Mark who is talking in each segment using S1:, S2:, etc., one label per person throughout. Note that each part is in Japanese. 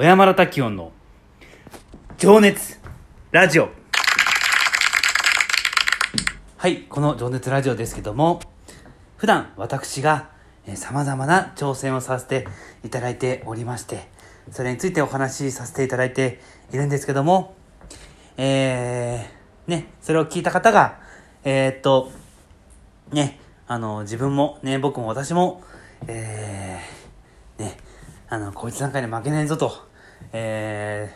S1: 小山田滝音の情熱ラジオ。はいこの情熱ラジオですけども普段私がさまざまな挑戦をさせていただいておりましてそれについてお話しさせていただいているんですけどもえー、ねそれを聞いた方がえー、っとねあの自分もね僕も私もえー、ねあのこいつなんかに負けないぞとえ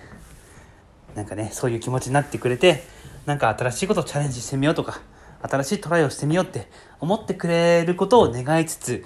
S1: ー、なんかねそういう気持ちになってくれてなんか新しいことをチャレンジしてみようとか新しいトライをしてみようって思ってくれることを願いつつ、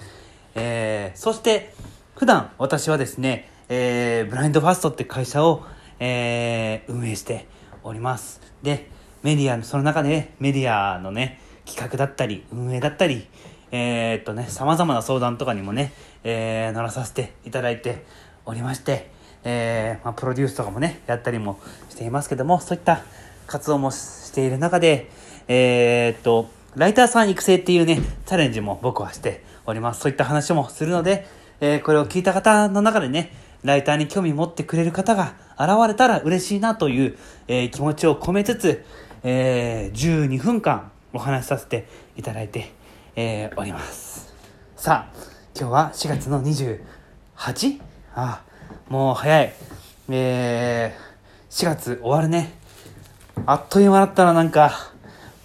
S1: えー、そして普段私はですね、えー、ブラインドファーストって会社を、えー、運営しております。で、メディアの、その中でメディアのね、企画だったり、運営だったり、えー、っとね、様々な相談とかにもね、えー、乗らさせていただいておりまして、えー、まあ、プロデュースとかもね、やったりもしていますけども、そういった活動もしている中で、えー、っと、ライターさん育成っていうね、チャレンジも僕はしております。そういった話もするので、えー、これを聞いた方の中でね、ライターに興味持ってくれる方が現れたら嬉しいなという、えー、気持ちを込めつつ、えー、12分間お話しさせていただいて、えー、おります。さあ、今日は4月の 28? ああ、もう早い。えー、4月終わるね。あっという間だったらなんか、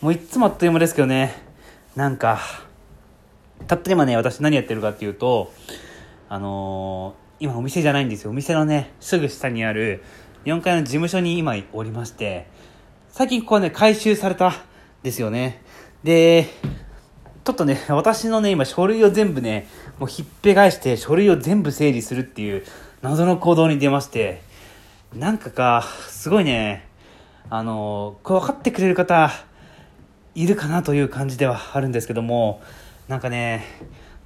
S1: もういつもあっという間ですけどね、なんか、たった今ね、私何やってるかっていうと、あのー、今お店じゃないんですよ。お店のね、すぐ下にある4階の事務所に今おりまして、最近ここはね、回収されたですよね。で、ちょっとね、私のね、今書類を全部ね、もうひっぺ返して書類を全部整理するっていう謎の行動に出まして、なんかか、すごいね、あのこれ分かってくれる方、いるかなという感じではあるんですけども、なんかね、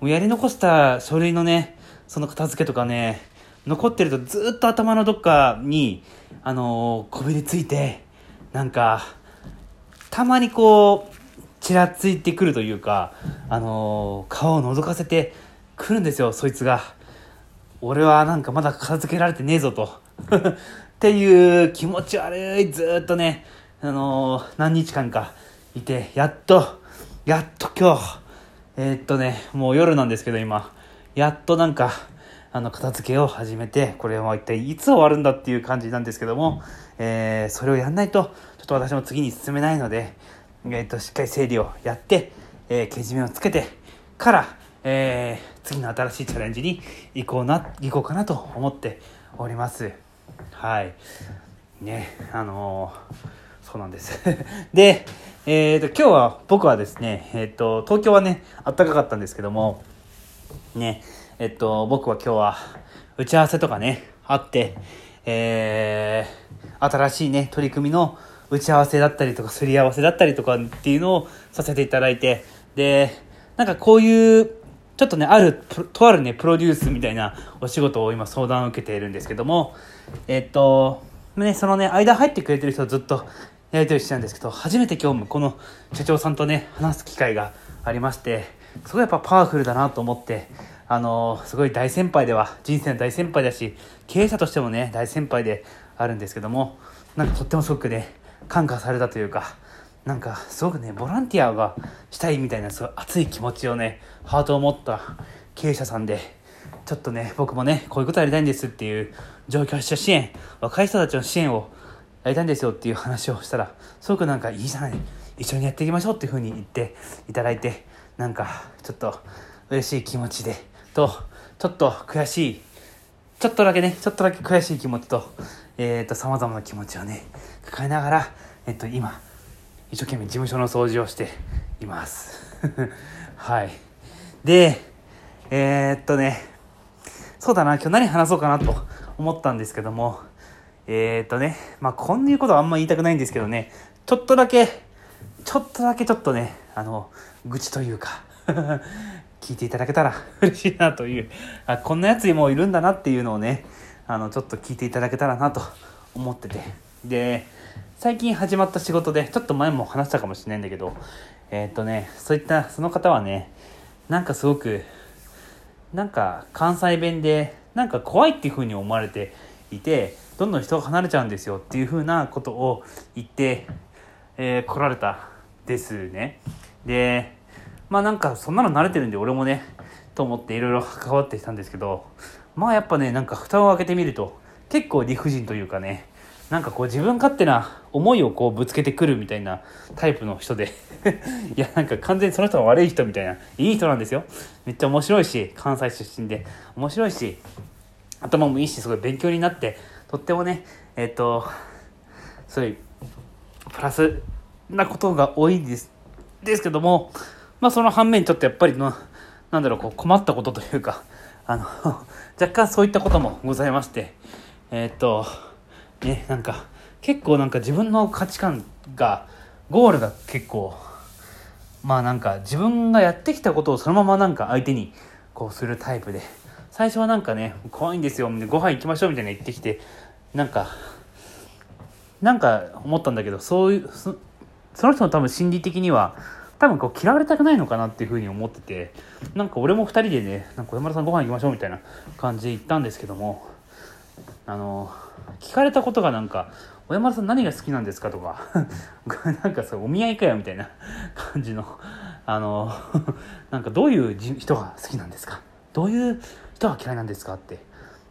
S1: もうやり残した書類のね、その片付けとかね、残ってるとずっと頭のどっかに、あのー、こびりついて、なんか、たまにこう、ちらついてくるというか、あのー、顔を覗かせてくるんですよ、そいつが。俺はなんかまだ片付けられてねえぞと。っていう気持ち悪い、ずっとね、あのー、何日間かいて、やっと、やっと今日、えー、っとね、もう夜なんですけど今、やっとなんか、あの、片付けを始めて、これは一体いつ終わるんだっていう感じなんですけども、えー、それをやんないと、ちょっと私も次に進めないので、え、っと、しっかり整理をやって、えー、けじめをつけてから、えー、次の新しいチャレンジに行こうな、行こうかなと思っております。はい。ね、あのーそうなんです で、えーと、今日は僕はですね、えっ、と、東京はね、暖かかったんですけども、ね、えっ、と、僕は今日は打ち合わせとかね、あって、えー、新しいね、取り組みの打ち合わせだったりとか、すり合わせだったりとかっていうのをさせていただいて、で、なんかこういう、ちょっとね、ある、とあるね、プロデュースみたいなお仕事を今相談を受けているんですけども、えっ、と、ね、そのね、間入ってくれてる人ずっとやり取りしてたんですけど、初めて今日もこの社長さんとね、話す機会がありまして、すごいやっぱパワフルだなと思って、あの、すごい大先輩では、人生の大先輩だし、経営者としてもね、大先輩であるんですけども、なんかとってもすごくね、感化されたというか、なんかすごくね、ボランティアがしたいみたいな、すごい熱い気持ちをね、ハートを持った経営者さんで、ちょっとね、僕もね、こういうことやりたいんですっていう上京者支援、若い人たちの支援をやりたいんですよっていう話をしたら、すごくなんかいいじゃない、一緒にやっていきましょうっていうふうに言っていただいて、なんかちょっと嬉しい気持ちで、と、ちょっと悔しい、ちょっとだけね、ちょっとだけ悔しい気持ちと、えっ、ー、と、様々な気持ちをね、抱えながら、えっと、今、一生懸命事務所の掃除をしています。はい。で、えー、っとね、そうだな、今日何話そうかなと思ったんですけども、えー、っとね、まあ、こんいうことはあんま言いたくないんですけどね、ちょっとだけ、ちょっとだけちょっとね、あの、愚痴というか 聞いていただけたら 嬉しいなという、あ、こんなやつにもいるんだなっていうのをね、あの、ちょっと聞いていただけたらなと思ってて。で、最近始まった仕事で、ちょっと前も話したかもしれないんだけど、えー、っとね、そういった、その方はね、なんかすごく、なんか関西弁で、なんか怖いっていう風に思われていてどんどん人が離れちゃうんですよっていうふうなことを言って、えー来られたですね。でまあなんかそんなの慣れてるんで俺もねと思っていろいろ関わってきたんですけどまあやっぱねなんか蓋を開けてみると結構理不尽というかねなんかこう自分勝手な思いをこうぶつけてくるみたいなタイプの人で。いやなんか完全にその人が悪い人みたいな。いい人なんですよ。めっちゃ面白いし関西出身で。面白いし頭もいいしすごい勉強になってとってもねえっ、とすごいうプラスなことが多いんです。ですけどもまあその反面ちょっとやっぱりのなんだろうこう困ったことというかあの 若干そういったこともございまして。えっ、とねなんか結構なんか自分の価値観がゴールが結構まあなんか自分がやってきたことをそのままなんか相手にこうするタイプで。最初はなんかね怖いんですよご飯行きましょうみたいな言ってきてなんかなんか思ったんだけどそういうその人の多分心理的には多分こう嫌われたくないのかなっていうふうに思っててなんか俺も2人でねなんか小山田さんご飯行きましょうみたいな感じで行ったんですけどもあの聞かれたことがなんか「小山田さん何が好きなんですか?」とか。なんかさお見合いかよみたいな感じの。あの なんかどういう人が好きなんですか？どういう人が嫌いなんですかって。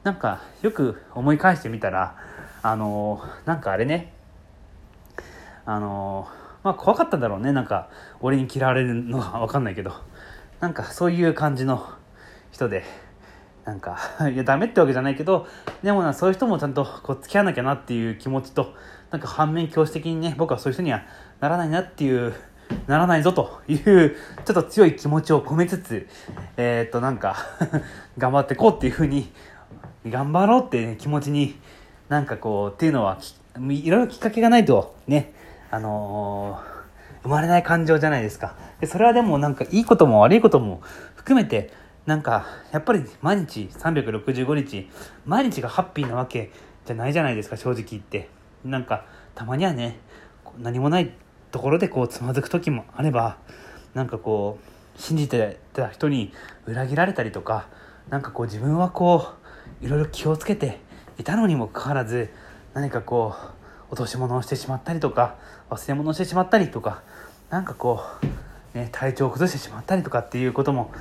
S1: なんかよく思い返してみたらあのなんかあれね。あのまあ怖かったんだろうね。なんか俺に嫌われるのは分かんないけど。なんかそういう感じの人で。なんか いやダメってわけじゃないけどでもなそういう人もちゃんとこう付き合わなきゃなっていう気持ちとなんか反面教師的にね僕はそういう人にはならないなっていうならないぞというちょっと強い気持ちを込めつつえーっとなんか 頑張ってこうっていうふうに頑張ろうって、ね、気持ちになんかこうっていうのはいろいろきっかけがないとねあのー生まれない感情じゃないですか。でそれはでもなんかいいことも悪いことも含めてなんかやっぱり毎日365日毎日がハッピーなわけじゃないじゃないですか正直言って。なんかたまにはね何もないところでこうつまずく時もあればなんかこう信じてた人に裏切られたりとかなんかこう自分はこういろいろ気をつけていたのにもかかわらず何かこう落とし物をしてしまったりとか忘れ物をしてしまったりとかなんかこう、ね、体調を崩してしまったりとかっていうことも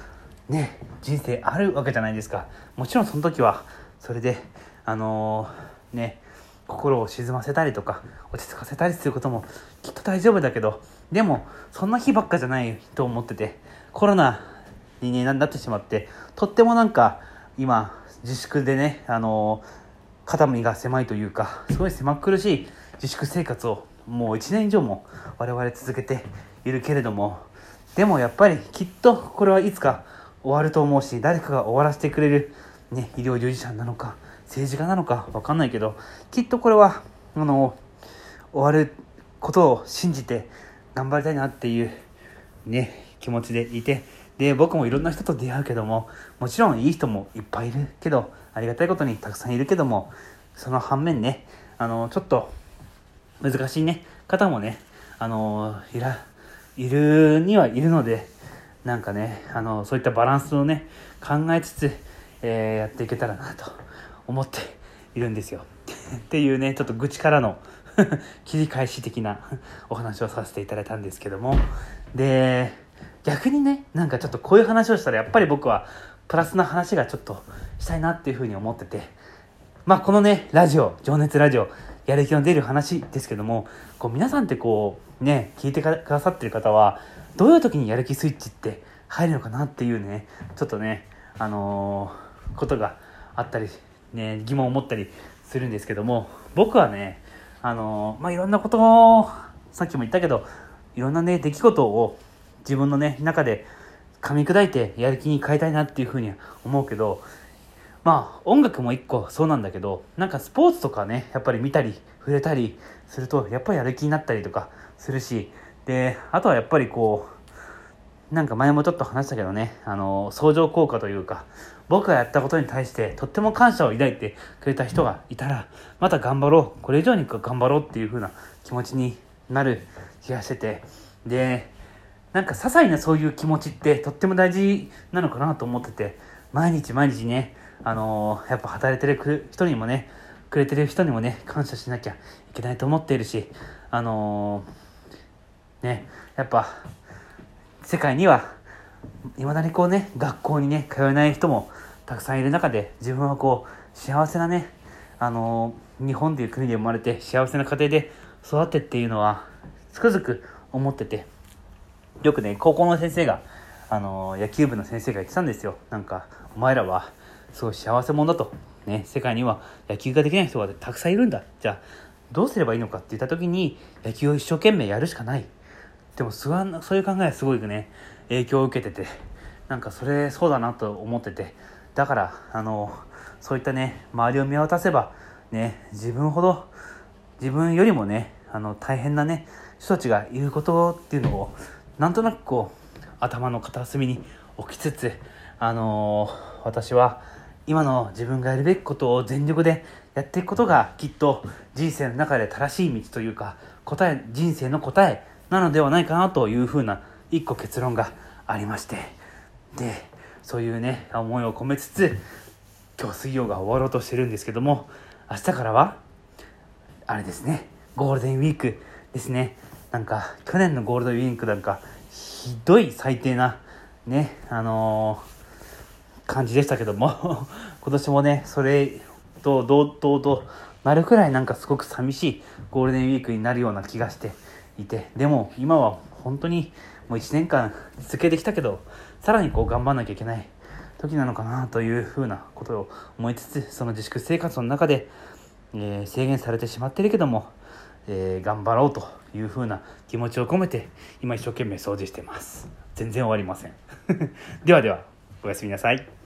S1: ね人生あるわけじゃないですか。もちろんその時はそれであのーね心を沈ませたりとか落ち着かせたりすることもきっと大丈夫だけどでもそんな日ばっかじゃないと思っててコロナに、ね、なってしまってとってもなんか今自粛でねあのー肩身が狭いというかすごい狭苦しい自粛生活をもう1年以上も我々続けているけれどもでもやっぱりきっとこれはいつか終わると思うし誰かが終わらせてくれる、ね、医療従事者なのか政治家なのか分かんないけどきっとこれはあの終わることを信じて頑張りたいなっていうね気持ちでいてで僕もいろんな人と出会うけどももちろんいい人もいっぱいいるけどありがたいことにたくさんいるけどもその反面ねあのちょっと難しいね方もねあのいらいるにはいるのでなんかねあのそういったバランスをね考えつつ、えーやっていけたらなと思っているんですよ。っていうねちょっと愚痴からの 切り返し的な お話をさせていただいたんですけども。で逆にねなんかちょっとこういう話をしたらやっぱり僕はプラスな話がちょっとしたいなっていうふうに思ってて。まあこのねラジオ情熱ラジオやる気の出る話ですけどもこう皆さんってこうね聞いてくださってる方はどういう時にやる気スイッチって入るのかなっていうねちょっとねあのーことがあったりね疑問を持ったりするんですけども僕はねあのーまあいろんなことをさっきも言ったけどいろんなね出来事を自分のね中で噛み砕いてやる気に変えたいなっていうふうには思うけどまあ音楽も一個そうなんだけどなんかスポーツとかねやっぱり見たり触れたりするとやっぱりやる気になったりとかするしであとはやっぱりこうなんか前もちょっと話したけどねあの相乗効果というか僕がやったことに対してとっても感謝を抱いてくれた人がいたらまた頑張ろうこれ以上に頑張ろうっていう風な気持ちになる気がしててでなんか些細なそういう気持ちってとっても大事なのかなと思ってて毎日毎日ねあのーやっぱ働いてる人にもねくれてる人にもね、感謝しなきゃいけないと思っているし、あのー、ね、やっぱ、世界には、いまだにこうね、学校にね、通えない人もたくさんいる中で、自分はこう、幸せなね、あのー、日本という国で生まれて、幸せな家庭で育ってっていうのは、つくづく思ってて、よくね、高校の先生が、あの、野球部の先生が言ってたんですよ。なんか、お前らは、すごい幸せ者だと。ね、世界には野球ができない人がたくさんいるんだ。じゃあ、どうすればいいのかって言った時に、野球を一生懸命やるしかない。でも、そういう考えはすごいね、影響を受けてて、なんかそれそうだなと思ってて、だから、あの、そういったね、周りを見渡せば、ね、自分ほど、自分よりもね、あの、大変なね、人たちがいることっていうのを、なんとなくこう、頭の片隅に置きつつ、あの私は、今の自分がやるべきことを全力でやっていくことがきっと人生の中で正しい道というか答え人生の答えなのではないかなというふうな一個結論がありまして。でそういうね思いを込めつつ今日水曜が終わろうとしてるんですけども明日からはあれですねゴールデンウィークですね。なんか去年のゴールデンウィークなんかひどい最低なねあのー感じでしたけども。今年もねそれと同等となるくらいなんかすごく寂しいゴールデンウィークになるような気がしていて。でも今は本当にもう1年間続けてきたけどさらにこう頑張んなきゃいけない時なのかなというふうなことを思いつつその自粛生活の中で、えー、制限されてしまってるけども、えー、頑張ろうというふうな気持ちを込めて今一生懸命掃除してます。全然終わりません。ではでは。おやすみなさい。